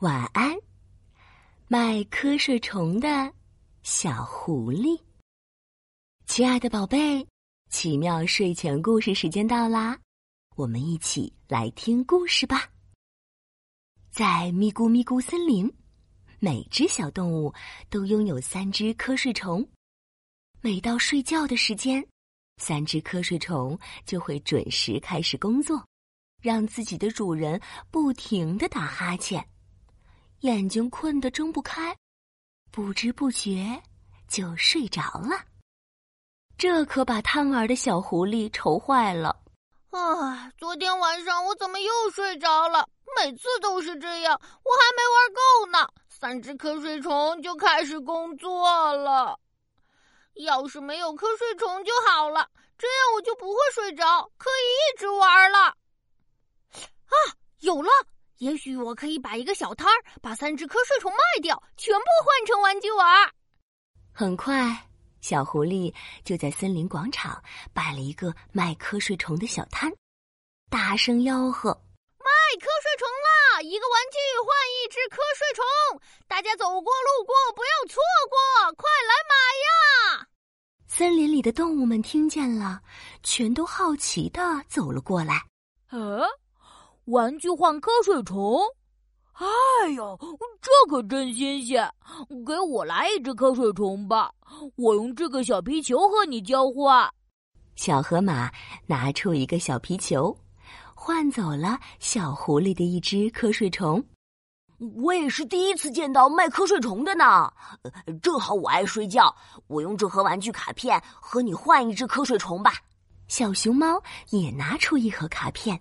晚安，卖瞌睡虫的小狐狸。亲爱的宝贝，奇妙睡前故事时间到啦，我们一起来听故事吧。在咪咕咪咕森林，每只小动物都拥有三只瞌睡虫。每到睡觉的时间，三只瞌睡虫就会准时开始工作，让自己的主人不停的打哈欠。眼睛困得睁不开，不知不觉就睡着了。这可把贪玩的小狐狸愁坏了。啊，昨天晚上我怎么又睡着了？每次都是这样，我还没玩够呢，三只瞌睡虫就开始工作了。要是没有瞌睡虫就好了，这样我就不会睡着，可以一直玩了。啊，有了！也许我可以摆一个小摊儿，把三只瞌睡虫卖掉，全部换成玩具玩。很快，小狐狸就在森林广场摆了一个卖瞌睡虫的小摊，大声吆喝：“卖瞌睡虫啦！一个玩具换一只瞌睡虫，大家走过路过不要错过，快来买呀！”森林里的动物们听见了，全都好奇的走了过来。嗯。玩具换瞌睡虫，哎呦，这可真新鲜！给我来一只瞌睡虫吧，我用这个小皮球和你交换。小河马拿出一个小皮球，换走了小狐狸的一只瞌睡虫。我也是第一次见到卖瞌睡虫的呢，正好我爱睡觉，我用这盒玩具卡片和你换一只瞌睡虫吧。小熊猫也拿出一盒卡片。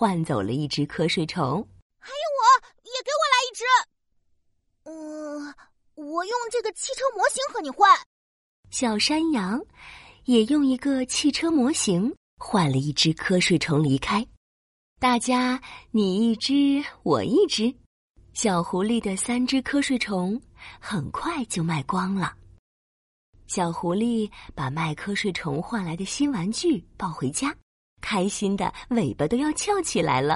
换走了一只瞌睡虫，还有我也给我来一只。嗯，我用这个汽车模型和你换。小山羊也用一个汽车模型换了一只瞌睡虫离开。大家你一只我一只，小狐狸的三只瞌睡虫很快就卖光了。小狐狸把卖瞌睡虫换来的新玩具抱回家。开心的尾巴都要翘起来了，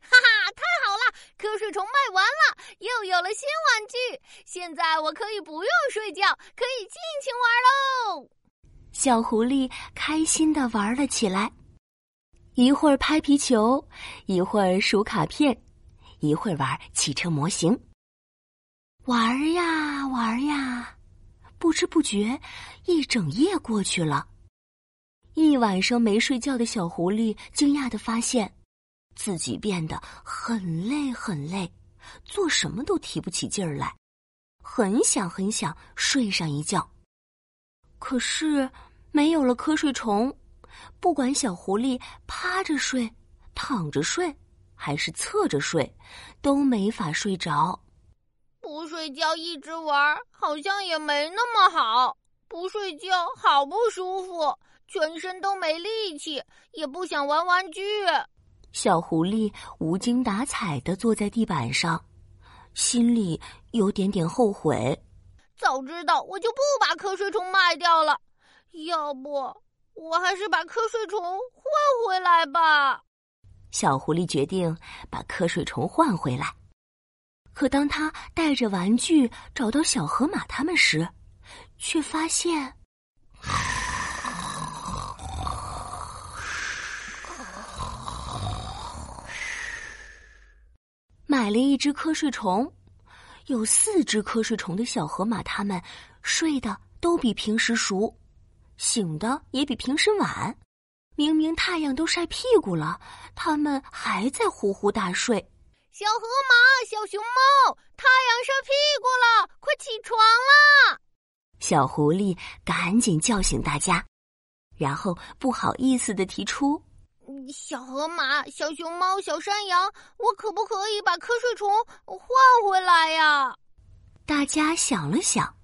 哈哈！太好了，瞌睡虫卖完了，又有了新玩具。现在我可以不用睡觉，可以尽情玩喽。小狐狸开心的玩了起来，一会儿拍皮球，一会儿数卡片，一会儿玩汽车模型。玩呀玩呀，不知不觉，一整夜过去了。一晚上没睡觉的小狐狸惊讶的发现，自己变得很累很累，做什么都提不起劲儿来，很想很想睡上一觉。可是没有了瞌睡虫，不管小狐狸趴着睡、躺着睡，还是侧着睡，都没法睡着。不睡觉一直玩，好像也没那么好。不睡觉好不舒服。全身都没力气，也不想玩玩具。小狐狸无精打采的坐在地板上，心里有点点后悔。早知道我就不把瞌睡虫卖掉了，要不我还是把瞌睡虫换回来吧。小狐狸决定把瞌睡虫换回来。可当他带着玩具找到小河马他们时，却发现。买了一只瞌睡虫，有四只瞌睡虫的小河马，它们睡得都比平时熟，醒的也比平时晚。明明太阳都晒屁股了，它们还在呼呼大睡。小河马、小熊猫，太阳晒屁股了，快起床啦！小狐狸赶紧叫醒大家，然后不好意思的提出。小河马、小熊猫、小山羊，我可不可以把瞌睡虫换回来呀？大家想了想，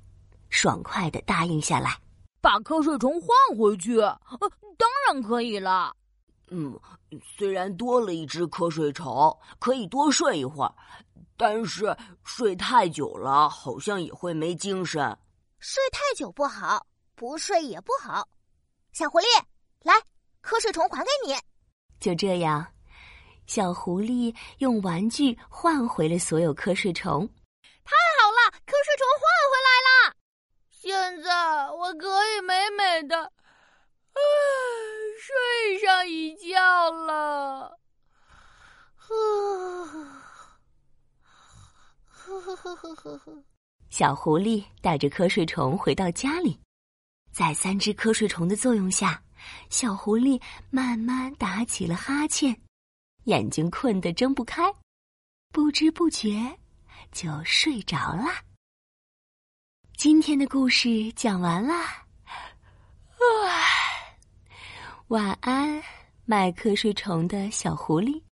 爽快的答应下来，把瞌睡虫换回去。呃，当然可以了。嗯，虽然多了一只瞌睡虫，可以多睡一会儿，但是睡太久了，好像也会没精神。睡太久不好，不睡也不好。小狐狸，来，瞌睡虫还给你。就这样，小狐狸用玩具换回了所有瞌睡虫。太好了，瞌睡虫换回来了！现在我可以美美的，啊，睡上一觉了。呵，呵呵呵呵呵呵。小狐狸带着瞌睡虫回到家里，在三只瞌睡虫的作用下，小狐狸慢慢打起了哈欠，眼睛困得睁不开，不知不觉就睡着了。今天的故事讲完了，晚安，卖瞌睡虫的小狐狸，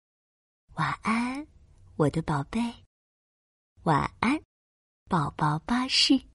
晚安，我的宝贝，晚安。宝宝巴士。